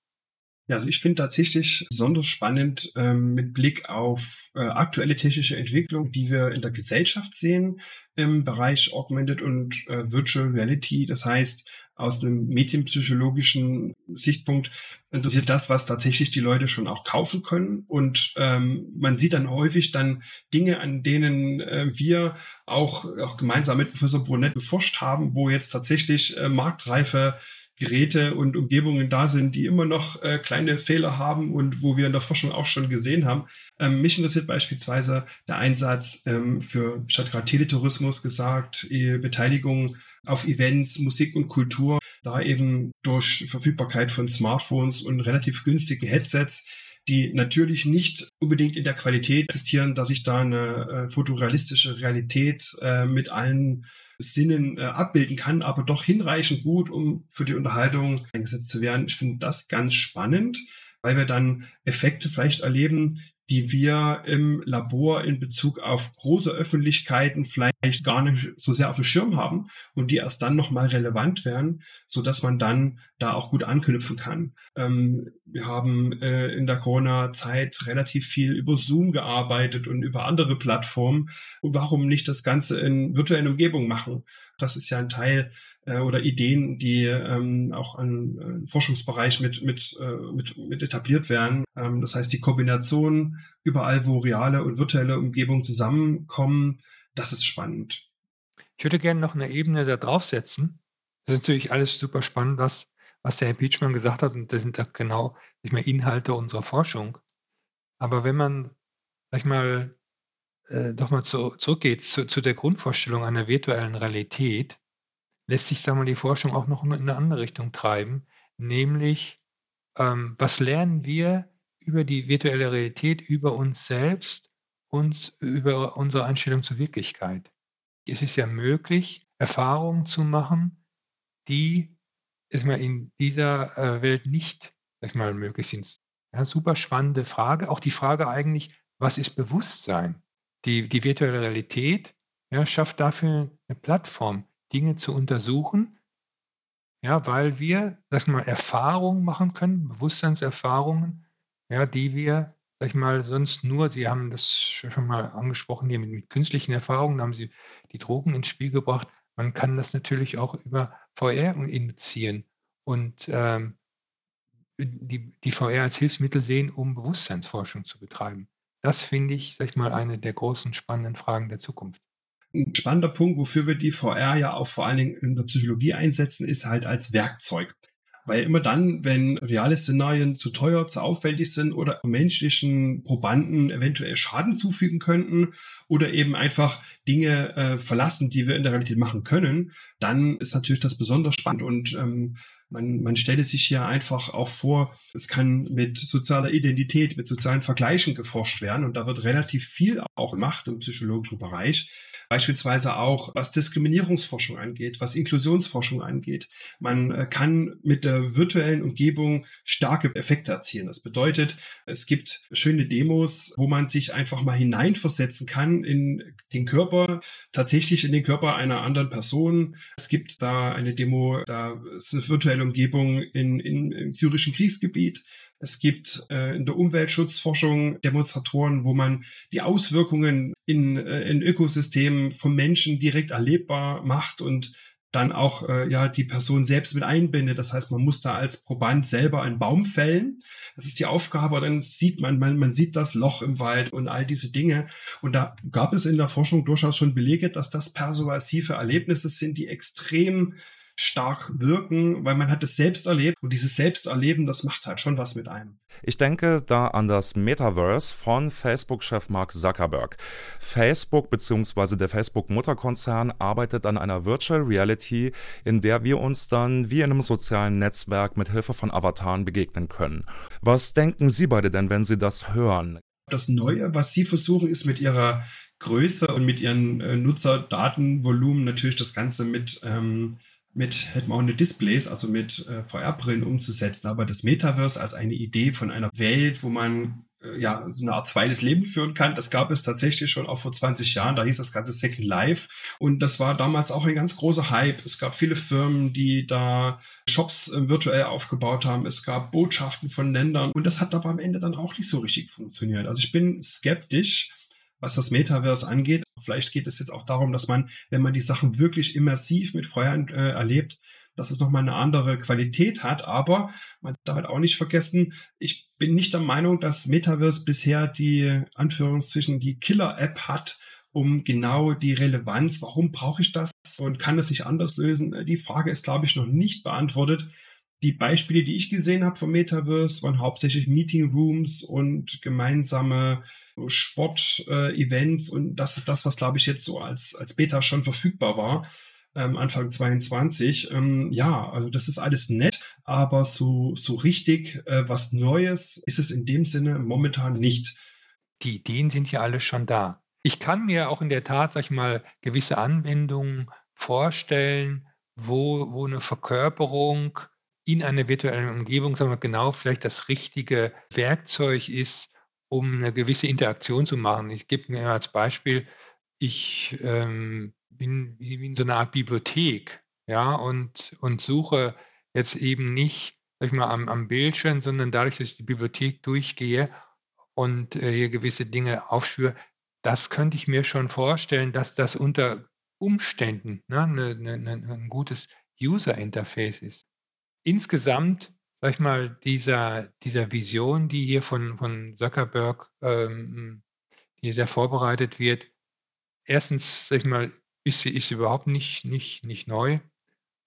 Ja, also ich finde tatsächlich besonders spannend ähm, mit Blick auf äh, aktuelle technische Entwicklung, die wir in der Gesellschaft sehen im Bereich Augmented und äh, Virtual Reality. Das heißt, aus einem medienpsychologischen Sichtpunkt interessiert das, was tatsächlich die Leute schon auch kaufen können. Und ähm, man sieht dann häufig dann Dinge, an denen äh, wir auch, auch gemeinsam mit Professor Brunet geforscht haben, wo jetzt tatsächlich äh, marktreife Geräte und Umgebungen da sind, die immer noch äh, kleine Fehler haben und wo wir in der Forschung auch schon gesehen haben. Ähm, mich interessiert beispielsweise der Einsatz ähm, für, ich hatte gerade Teletourismus gesagt, e Beteiligung auf Events, Musik und Kultur, da eben durch Verfügbarkeit von Smartphones und relativ günstigen Headsets die natürlich nicht unbedingt in der Qualität existieren, dass ich da eine äh, fotorealistische Realität äh, mit allen Sinnen äh, abbilden kann, aber doch hinreichend gut, um für die Unterhaltung eingesetzt zu werden. Ich finde das ganz spannend, weil wir dann Effekte vielleicht erleben, die wir im Labor in Bezug auf große Öffentlichkeiten vielleicht gar nicht so sehr auf dem Schirm haben und die erst dann nochmal relevant werden, so dass man dann da auch gut anknüpfen kann. Ähm, wir haben äh, in der Corona-Zeit relativ viel über Zoom gearbeitet und über andere Plattformen. Und warum nicht das Ganze in virtuellen Umgebungen machen? Das ist ja ein Teil äh, oder Ideen, die ähm, auch an äh, Forschungsbereich mit, mit, äh, mit, mit etabliert werden. Ähm, das heißt, die Kombination überall, wo reale und virtuelle Umgebungen zusammenkommen, das ist spannend. Ich würde gerne noch eine Ebene da draufsetzen. Das ist natürlich alles super spannend, was, was der Herr Pietschmann gesagt hat. Und das sind auch genau nicht mehr Inhalte unserer Forschung. Aber wenn man, sag ich mal, äh, doch mal zu, zurückgeht zu, zu der Grundvorstellung einer virtuellen Realität, lässt sich, sagen wir die Forschung auch noch in eine andere Richtung treiben, nämlich ähm, was lernen wir über die virtuelle Realität, über uns selbst und über unsere Einstellung zur Wirklichkeit. Es ist ja möglich, Erfahrungen zu machen, die mal, in dieser äh, Welt nicht sag mal, möglich sind. Ja, super spannende Frage. Auch die Frage eigentlich, was ist Bewusstsein? Die, die virtuelle Realität ja, schafft dafür eine Plattform, Dinge zu untersuchen, ja, weil wir, sag ich mal, Erfahrungen machen können, Bewusstseinserfahrungen, ja, die wir, sag ich mal, sonst nur, Sie haben das schon mal angesprochen, hier mit, mit künstlichen Erfahrungen, da haben Sie die Drogen ins Spiel gebracht. Man kann das natürlich auch über VR induzieren und ähm, die, die VR als Hilfsmittel sehen, um Bewusstseinsforschung zu betreiben. Das finde ich, sag ich mal, eine der großen spannenden Fragen der Zukunft. Ein spannender Punkt, wofür wir die VR ja auch vor allen Dingen in der Psychologie einsetzen, ist halt als Werkzeug. Weil immer dann, wenn reale Szenarien zu teuer, zu aufwendig sind oder menschlichen Probanden eventuell Schaden zufügen könnten oder eben einfach Dinge äh, verlassen, die wir in der Realität machen können, dann ist natürlich das besonders spannend und ähm, man, man stelle sich hier einfach auch vor, es kann mit sozialer Identität, mit sozialen Vergleichen geforscht werden und da wird relativ viel auch gemacht im psychologischen Bereich. Beispielsweise auch, was Diskriminierungsforschung angeht, was Inklusionsforschung angeht. Man äh, kann mit der virtuellen Umgebung starke Effekte erzielen. Das bedeutet, es gibt schöne Demos, wo man sich einfach mal hineinversetzen kann in den Körper, tatsächlich in den Körper einer anderen Person. Es gibt da eine Demo, da ist eine virtuelle Umgebung in, in, im syrischen Kriegsgebiet. Es gibt äh, in der Umweltschutzforschung Demonstratoren, wo man die Auswirkungen in, äh, in Ökosystemen vom Menschen direkt erlebbar macht und dann auch äh, ja die Person selbst mit einbindet. Das heißt, man muss da als Proband selber einen Baum fällen. Das ist die Aufgabe. Dann sieht man, man, man sieht das Loch im Wald und all diese Dinge. Und da gab es in der Forschung durchaus schon Belege, dass das persuasive Erlebnisse sind, die extrem stark wirken, weil man hat es selbst erlebt und dieses Selbsterleben, das macht halt schon was mit einem. Ich denke da an das Metaverse von Facebook-Chef Mark Zuckerberg. Facebook bzw. der Facebook-Mutterkonzern arbeitet an einer Virtual Reality, in der wir uns dann wie in einem sozialen Netzwerk mit Hilfe von Avataren begegnen können. Was denken Sie beide denn, wenn Sie das hören? Das Neue, was Sie versuchen, ist mit Ihrer Größe und mit Ihren äh, Nutzerdatenvolumen natürlich das Ganze mit ähm, mit Head-Mounted Displays, also mit äh, VR-Brillen umzusetzen, aber das Metaverse als eine Idee von einer Welt, wo man äh, ja so eine Art zweites Leben führen kann, das gab es tatsächlich schon auch vor 20 Jahren, da hieß das Ganze Second Life und das war damals auch ein ganz großer Hype. Es gab viele Firmen, die da Shops äh, virtuell aufgebaut haben, es gab Botschaften von Ländern und das hat aber am Ende dann auch nicht so richtig funktioniert. Also ich bin skeptisch, was das Metaverse angeht. Vielleicht geht es jetzt auch darum, dass man, wenn man die Sachen wirklich immersiv mit Feuern äh, erlebt, dass es nochmal eine andere Qualität hat. Aber man darf halt auch nicht vergessen, ich bin nicht der Meinung, dass Metaverse bisher die Anführungszeichen die Killer-App hat, um genau die Relevanz, warum brauche ich das und kann das nicht anders lösen? Die Frage ist, glaube ich, noch nicht beantwortet. Die Beispiele, die ich gesehen habe vom Metaverse, waren hauptsächlich Meeting Rooms und gemeinsame Sport-Events. Äh, und das ist das, was, glaube ich, jetzt so als, als Beta schon verfügbar war. Ähm, Anfang 22. Ähm, ja, also das ist alles nett, aber so, so richtig äh, was Neues ist es in dem Sinne momentan nicht. Die Ideen sind ja alle schon da. Ich kann mir auch in der Tat, sag ich mal, gewisse Anwendungen vorstellen, wo, wo eine Verkörperung in einer virtuellen Umgebung, wir genau, vielleicht das richtige Werkzeug ist, um eine gewisse Interaktion zu machen. Ich gebe mir als Beispiel, ich ähm, bin wie in so einer Art Bibliothek, ja, und, und suche jetzt eben nicht, sag ich mal, am, am Bildschirm, sondern dadurch, dass ich die Bibliothek durchgehe und äh, hier gewisse Dinge aufspüre, das könnte ich mir schon vorstellen, dass das unter Umständen ne, ne, ne, ne, ein gutes User-Interface ist. Insgesamt, sag ich mal, dieser, dieser Vision, die hier von, von Zuckerberg, ähm, die da vorbereitet wird, erstens, sag ich mal, ist sie ist überhaupt nicht, nicht, nicht neu.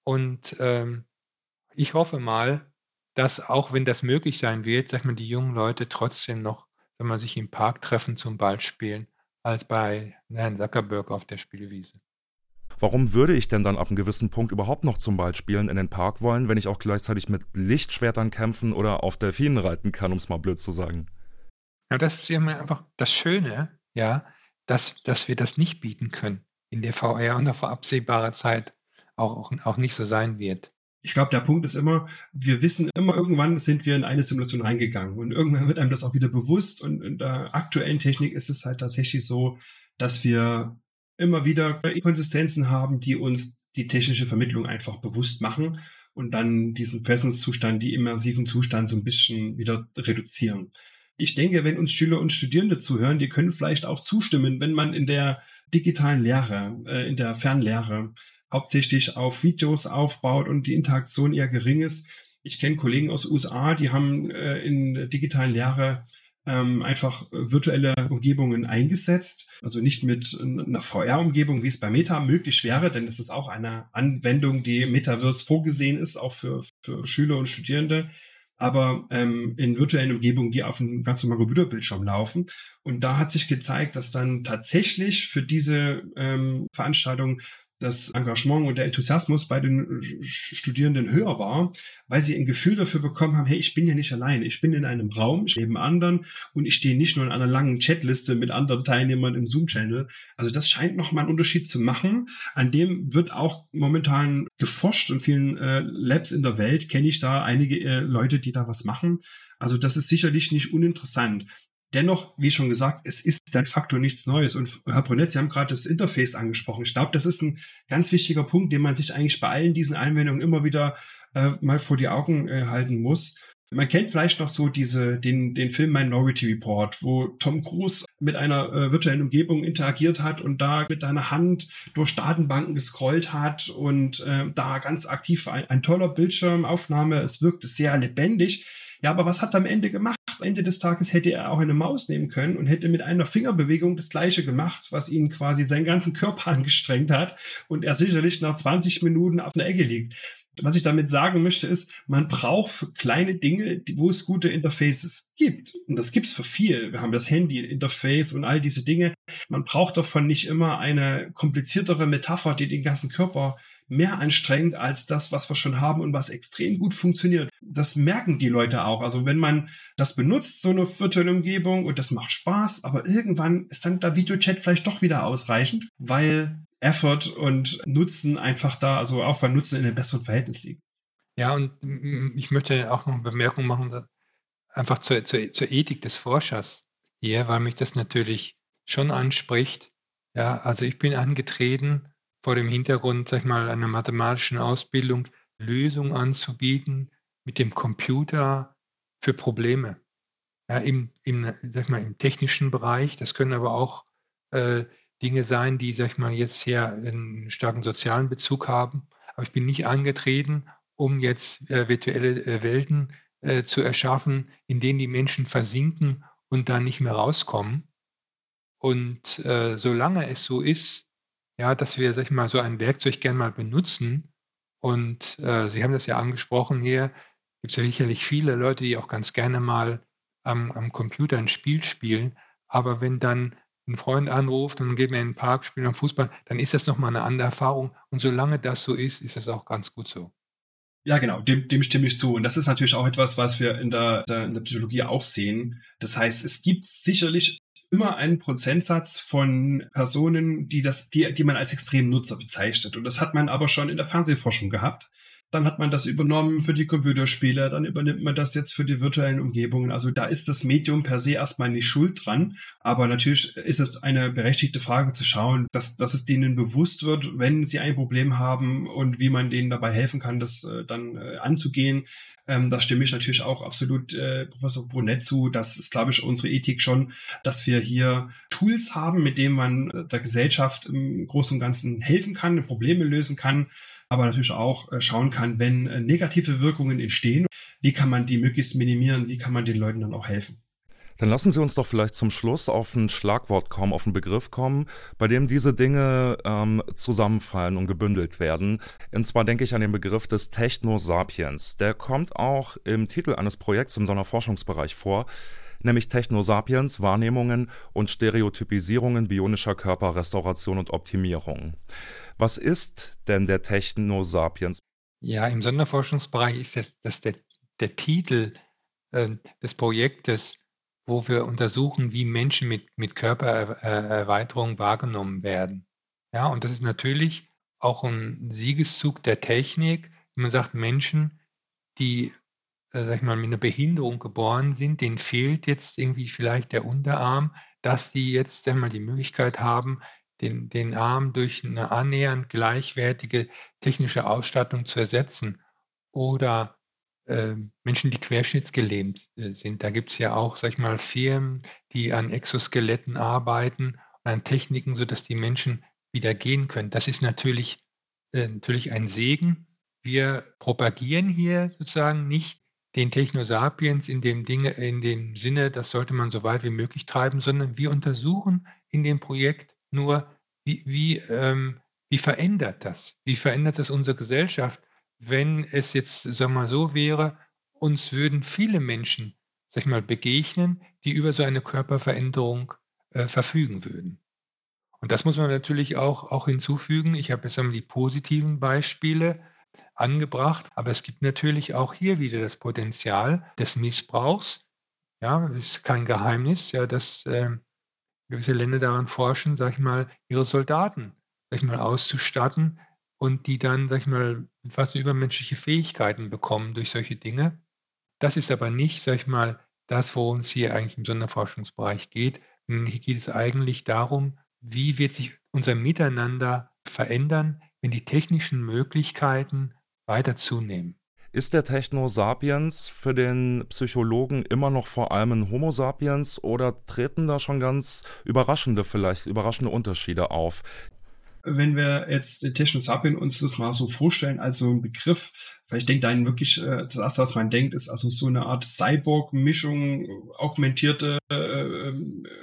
Und ähm, ich hoffe mal, dass auch wenn das möglich sein wird, sag ich mal, die jungen Leute trotzdem noch, wenn man sich im Park treffen zum Ball spielen als bei Herrn Zuckerberg auf der Spielwiese. Warum würde ich denn dann ab einem gewissen Punkt überhaupt noch zum Ball spielen in den Park wollen, wenn ich auch gleichzeitig mit Lichtschwertern kämpfen oder auf Delfinen reiten kann, um es mal blöd zu sagen? Ja, das ist ja einfach das Schöne, ja, dass, dass wir das nicht bieten können in der VR und auf absehbare Zeit auch, auch nicht so sein wird ich glaube, der Punkt ist immer, wir wissen immer, irgendwann sind wir in eine Simulation reingegangen und irgendwann wird einem das auch wieder bewusst und in der aktuellen Technik ist es halt tatsächlich so, dass wir immer wieder Inkonsistenzen haben, die uns die technische Vermittlung einfach bewusst machen und dann diesen Presence-Zustand, die immersiven Zustand so ein bisschen wieder reduzieren. Ich denke, wenn uns Schüler und Studierende zuhören, die können vielleicht auch zustimmen, wenn man in der digitalen Lehre, äh, in der Fernlehre hauptsächlich auf Videos aufbaut und die Interaktion eher gering ist. Ich kenne Kollegen aus USA, die haben äh, in digitalen Lehre ähm, einfach virtuelle Umgebungen eingesetzt. Also nicht mit einer VR-Umgebung, wie es bei Meta möglich wäre, denn es ist auch eine Anwendung, die Metaverse vorgesehen ist, auch für, für Schüler und Studierende aber ähm, in virtuellen Umgebungen, die auf einem ganz normalen Computerbildschirm laufen. Und da hat sich gezeigt, dass dann tatsächlich für diese ähm, Veranstaltung das Engagement und der Enthusiasmus bei den Studierenden höher war, weil sie ein Gefühl dafür bekommen haben, hey, ich bin ja nicht allein, ich bin in einem Raum, ich neben anderen und ich stehe nicht nur in einer langen Chatliste mit anderen Teilnehmern im Zoom-Channel. Also das scheint nochmal einen Unterschied zu machen. An dem wird auch momentan geforscht und vielen äh, Labs in der Welt kenne ich da einige äh, Leute, die da was machen. Also das ist sicherlich nicht uninteressant. Dennoch, wie schon gesagt, es ist de facto nichts Neues. Und Herr Brunett, Sie haben gerade das Interface angesprochen. Ich glaube, das ist ein ganz wichtiger Punkt, den man sich eigentlich bei allen diesen Anwendungen immer wieder äh, mal vor die Augen äh, halten muss. Man kennt vielleicht noch so diese, den, den Film Minority Report, wo Tom Cruise mit einer äh, virtuellen Umgebung interagiert hat und da mit seiner Hand durch Datenbanken gescrollt hat und äh, da ganz aktiv ein, ein toller Bildschirmaufnahme. Es wirkte sehr lebendig. Ja, aber was hat er am Ende gemacht? Ende des Tages hätte er auch eine Maus nehmen können und hätte mit einer Fingerbewegung das Gleiche gemacht, was ihn quasi seinen ganzen Körper angestrengt hat und er sicherlich nach 20 Minuten auf einer Ecke liegt. Was ich damit sagen möchte, ist, man braucht für kleine Dinge, wo es gute Interfaces gibt. Und das gibt's für viel. Wir haben das Handy-Interface und all diese Dinge. Man braucht davon nicht immer eine kompliziertere Metapher, die den ganzen Körper mehr anstrengend als das, was wir schon haben und was extrem gut funktioniert. Das merken die Leute auch. Also wenn man das benutzt, so eine virtuelle Umgebung und das macht Spaß, aber irgendwann ist dann der Videochat vielleicht doch wieder ausreichend, weil Effort und Nutzen einfach da, also Aufwand Nutzen in einem besseren Verhältnis liegt. Ja, und ich möchte auch noch eine Bemerkung machen, einfach zur, zur, zur Ethik des Forschers hier, weil mich das natürlich schon anspricht. Ja, also ich bin angetreten, vor dem Hintergrund, sag ich mal, einer mathematischen Ausbildung Lösungen anzubieten mit dem Computer für Probleme. Ja, im, im, sag ich mal, im technischen Bereich, das können aber auch äh, Dinge sein, die, sag ich mal, jetzt hier einen starken sozialen Bezug haben. aber ich bin nicht angetreten, um jetzt äh, virtuelle äh, Welten äh, zu erschaffen, in denen die Menschen versinken und dann nicht mehr rauskommen. Und äh, solange es so ist, ja, dass wir, sag ich mal, so ein Werkzeug gern mal benutzen, und äh, Sie haben das ja angesprochen hier, gibt es ja sicherlich viele Leute, die auch ganz gerne mal am, am Computer ein Spiel spielen, aber wenn dann ein Freund anruft und gehen wir in den Park, spielen am Fußball, dann ist das nochmal eine andere Erfahrung. Und solange das so ist, ist das auch ganz gut so. Ja, genau, dem, dem stimme ich zu. Und das ist natürlich auch etwas, was wir in der, in der Psychologie auch sehen. Das heißt, es gibt sicherlich immer einen Prozentsatz von Personen, die das, die, die man als Extremnutzer bezeichnet. Und das hat man aber schon in der Fernsehforschung gehabt. Dann hat man das übernommen für die Computerspiele, dann übernimmt man das jetzt für die virtuellen Umgebungen. Also da ist das Medium per se erstmal nicht schuld dran. Aber natürlich ist es eine berechtigte Frage zu schauen, dass, dass es denen bewusst wird, wenn sie ein Problem haben und wie man denen dabei helfen kann, das äh, dann äh, anzugehen. Ähm, da stimme ich natürlich auch absolut äh, Professor Brunet zu. Das ist, glaube ich, unsere Ethik schon, dass wir hier Tools haben, mit denen man äh, der Gesellschaft im Großen und Ganzen helfen kann, Probleme lösen kann aber natürlich auch äh, schauen kann, wenn äh, negative Wirkungen entstehen, wie kann man die möglichst minimieren, wie kann man den Leuten dann auch helfen. Dann lassen Sie uns doch vielleicht zum Schluss auf ein Schlagwort kommen, auf einen Begriff kommen, bei dem diese Dinge ähm, zusammenfallen und gebündelt werden. Und zwar denke ich an den Begriff des Technosapiens. Der kommt auch im Titel eines Projekts im Sonderforschungsbereich vor, nämlich Technosapiens, Wahrnehmungen und Stereotypisierungen bionischer Körperrestauration und Optimierung. Was ist denn der Technosapiens? Ja, im Sonderforschungsbereich ist das, das der, der Titel äh, des Projektes, wo wir untersuchen, wie Menschen mit, mit Körpererweiterung wahrgenommen werden. Ja, und das ist natürlich auch ein Siegeszug der Technik. Man sagt, Menschen, die, äh, sag ich mal, mit einer Behinderung geboren sind, denen fehlt jetzt irgendwie vielleicht der Unterarm, dass die jetzt einmal die Möglichkeit haben, den, den Arm durch eine annähernd gleichwertige technische Ausstattung zu ersetzen oder Menschen, die querschnittsgelähmt äh, sind. Da gibt es ja auch, sag ich mal, Firmen, die an Exoskeletten arbeiten, an Techniken, sodass die Menschen wieder gehen können. Das ist natürlich, äh, natürlich ein Segen. Wir propagieren hier sozusagen nicht den Technosapiens in dem, Dinge, in dem Sinne, das sollte man so weit wie möglich treiben, sondern wir untersuchen in dem Projekt nur, wie, wie, ähm, wie verändert das? Wie verändert das unsere Gesellschaft, wenn es jetzt, sagen mal so wäre, uns würden viele Menschen, sag mal, begegnen, die über so eine Körperveränderung äh, verfügen würden. Und das muss man natürlich auch, auch hinzufügen. Ich habe jetzt die positiven Beispiele angebracht, aber es gibt natürlich auch hier wieder das Potenzial des Missbrauchs. Ja, das ist kein Geheimnis, ja, dass äh, gewisse Länder daran forschen, sag ich mal, ihre Soldaten, sag ich mal, auszustatten und die dann, sag ich mal, fast übermenschliche Fähigkeiten bekommen durch solche Dinge. Das ist aber nicht, sag ich mal, das, worum es hier eigentlich im Sonderforschungsbereich geht. Hier geht es eigentlich darum, wie wird sich unser Miteinander verändern, wenn die technischen Möglichkeiten weiter zunehmen. Ist der Techno Sapiens für den Psychologen immer noch vor allem ein Homo Sapiens oder treten da schon ganz überraschende, vielleicht überraschende Unterschiede auf? Wenn wir jetzt den Techno Sapien uns das mal so vorstellen als so ein Begriff, vielleicht denkt einen wirklich, äh, das erste, was man denkt, ist also so eine Art Cyborg-Mischung, augmentierte äh,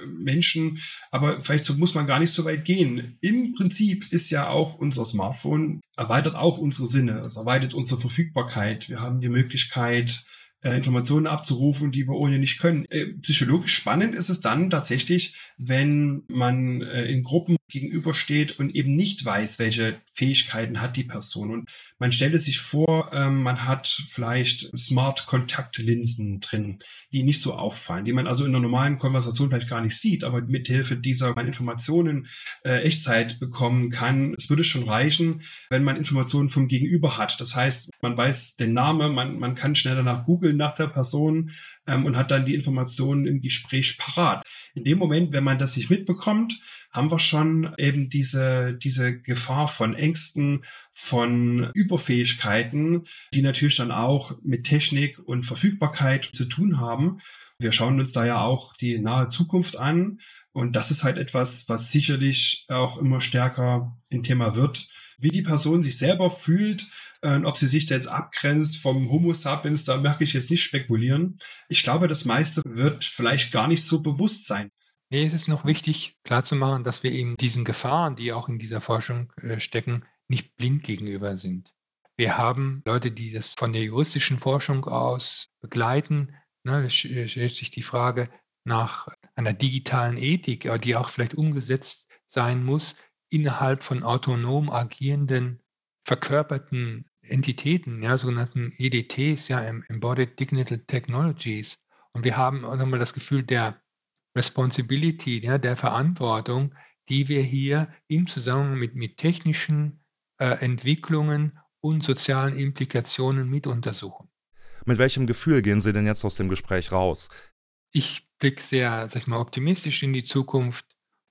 Menschen, aber vielleicht muss man gar nicht so weit gehen. Im Prinzip ist ja auch unser Smartphone, erweitert auch unsere Sinne, es erweitert unsere Verfügbarkeit. Wir haben die Möglichkeit, äh, Informationen abzurufen, die wir ohne nicht können. Äh, psychologisch spannend ist es dann tatsächlich, wenn man äh, in Gruppen gegenübersteht und eben nicht weiß, welche Fähigkeiten hat die Person. Und man stelle sich vor, ähm, man hat vielleicht Smart-Kontaktlinsen drin, die nicht so auffallen, die man also in einer normalen Konversation vielleicht gar nicht sieht, aber mit Hilfe dieser man Informationen äh, Echtzeit bekommen kann. Es würde schon reichen, wenn man Informationen vom Gegenüber hat. Das heißt, man weiß den Namen, man, man kann schnell danach googeln nach der Person ähm, und hat dann die Informationen im Gespräch parat. In dem Moment, wenn man das nicht mitbekommt, haben wir schon eben diese, diese Gefahr von Ängsten, von Überfähigkeiten, die natürlich dann auch mit Technik und Verfügbarkeit zu tun haben. Wir schauen uns da ja auch die nahe Zukunft an. Und das ist halt etwas, was sicherlich auch immer stärker ein Thema wird. Wie die Person sich selber fühlt, äh, ob sie sich da jetzt abgrenzt vom Homo sapiens, da merke ich jetzt nicht spekulieren. Ich glaube, das meiste wird vielleicht gar nicht so bewusst sein. Es ist noch wichtig klarzumachen, dass wir eben diesen Gefahren, die auch in dieser Forschung äh, stecken, nicht blind gegenüber sind. Wir haben Leute, die das von der juristischen Forschung aus begleiten. Ne, es stellt sich die Frage nach einer digitalen Ethik, die auch vielleicht umgesetzt sein muss innerhalb von autonom agierenden, verkörperten Entitäten, ja, sogenannten EDTs, ja, Embodied Digital Technologies. Und wir haben auch nochmal das Gefühl der Responsibility, ja, der Verantwortung, die wir hier im Zusammenhang mit, mit technischen äh, Entwicklungen und sozialen Implikationen mit untersuchen. Mit welchem Gefühl gehen Sie denn jetzt aus dem Gespräch raus? Ich blicke sehr, sag ich mal, optimistisch in die Zukunft.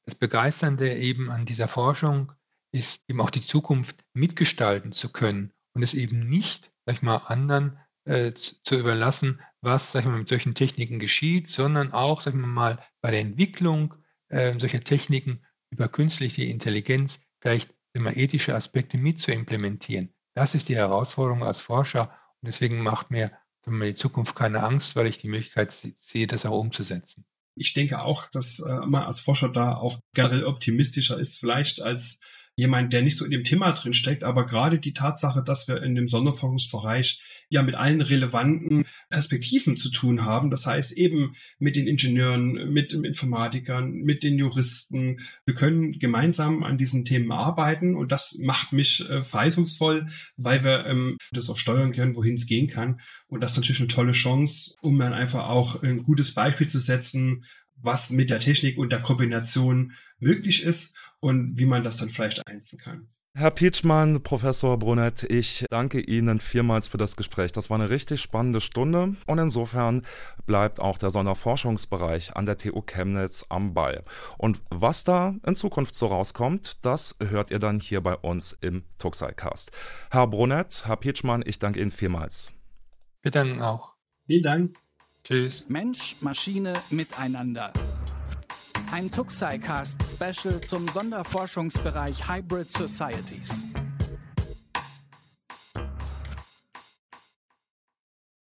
Das Begeisternde eben an dieser Forschung ist eben auch die Zukunft mitgestalten zu können und es eben nicht, sag ich mal, anderen äh, zu, überlassen, was, sag ich mal, mit solchen Techniken geschieht, sondern auch, sag ich mal, bei der Entwicklung äh, solcher Techniken über künstliche Intelligenz vielleicht immer ethische Aspekte mit zu implementieren. Das ist die Herausforderung als Forscher und deswegen macht mir die Zukunft keine Angst, weil ich die Möglichkeit sehe, das auch umzusetzen. Ich denke auch, dass äh, man als Forscher da auch generell optimistischer ist, vielleicht als jemand, der nicht so in dem Thema drin steckt, aber gerade die Tatsache, dass wir in dem Sonderforschungsbereich ja mit allen relevanten Perspektiven zu tun haben, das heißt eben mit den Ingenieuren, mit den Informatikern, mit den Juristen, wir können gemeinsam an diesen Themen arbeiten und das macht mich äh, verheißungsvoll, weil wir ähm, das auch steuern können, wohin es gehen kann. Und das ist natürlich eine tolle Chance, um dann einfach auch ein gutes Beispiel zu setzen, was mit der Technik und der Kombination möglich ist und wie man das dann vielleicht einsetzen kann. Herr Pietschmann, Professor Brunett, ich danke Ihnen vielmals für das Gespräch. Das war eine richtig spannende Stunde und insofern bleibt auch der Sonderforschungsbereich an der TU Chemnitz am Ball. Und was da in Zukunft so rauskommt, das hört ihr dann hier bei uns im Tuxai-Cast. Herr Brunett, Herr Pietschmann, ich danke Ihnen vielmals. Wir danken auch. Vielen Dank. Tschüss. Mensch, Maschine, Miteinander. Ein Tuxai-Cast-Special zum Sonderforschungsbereich Hybrid Societies.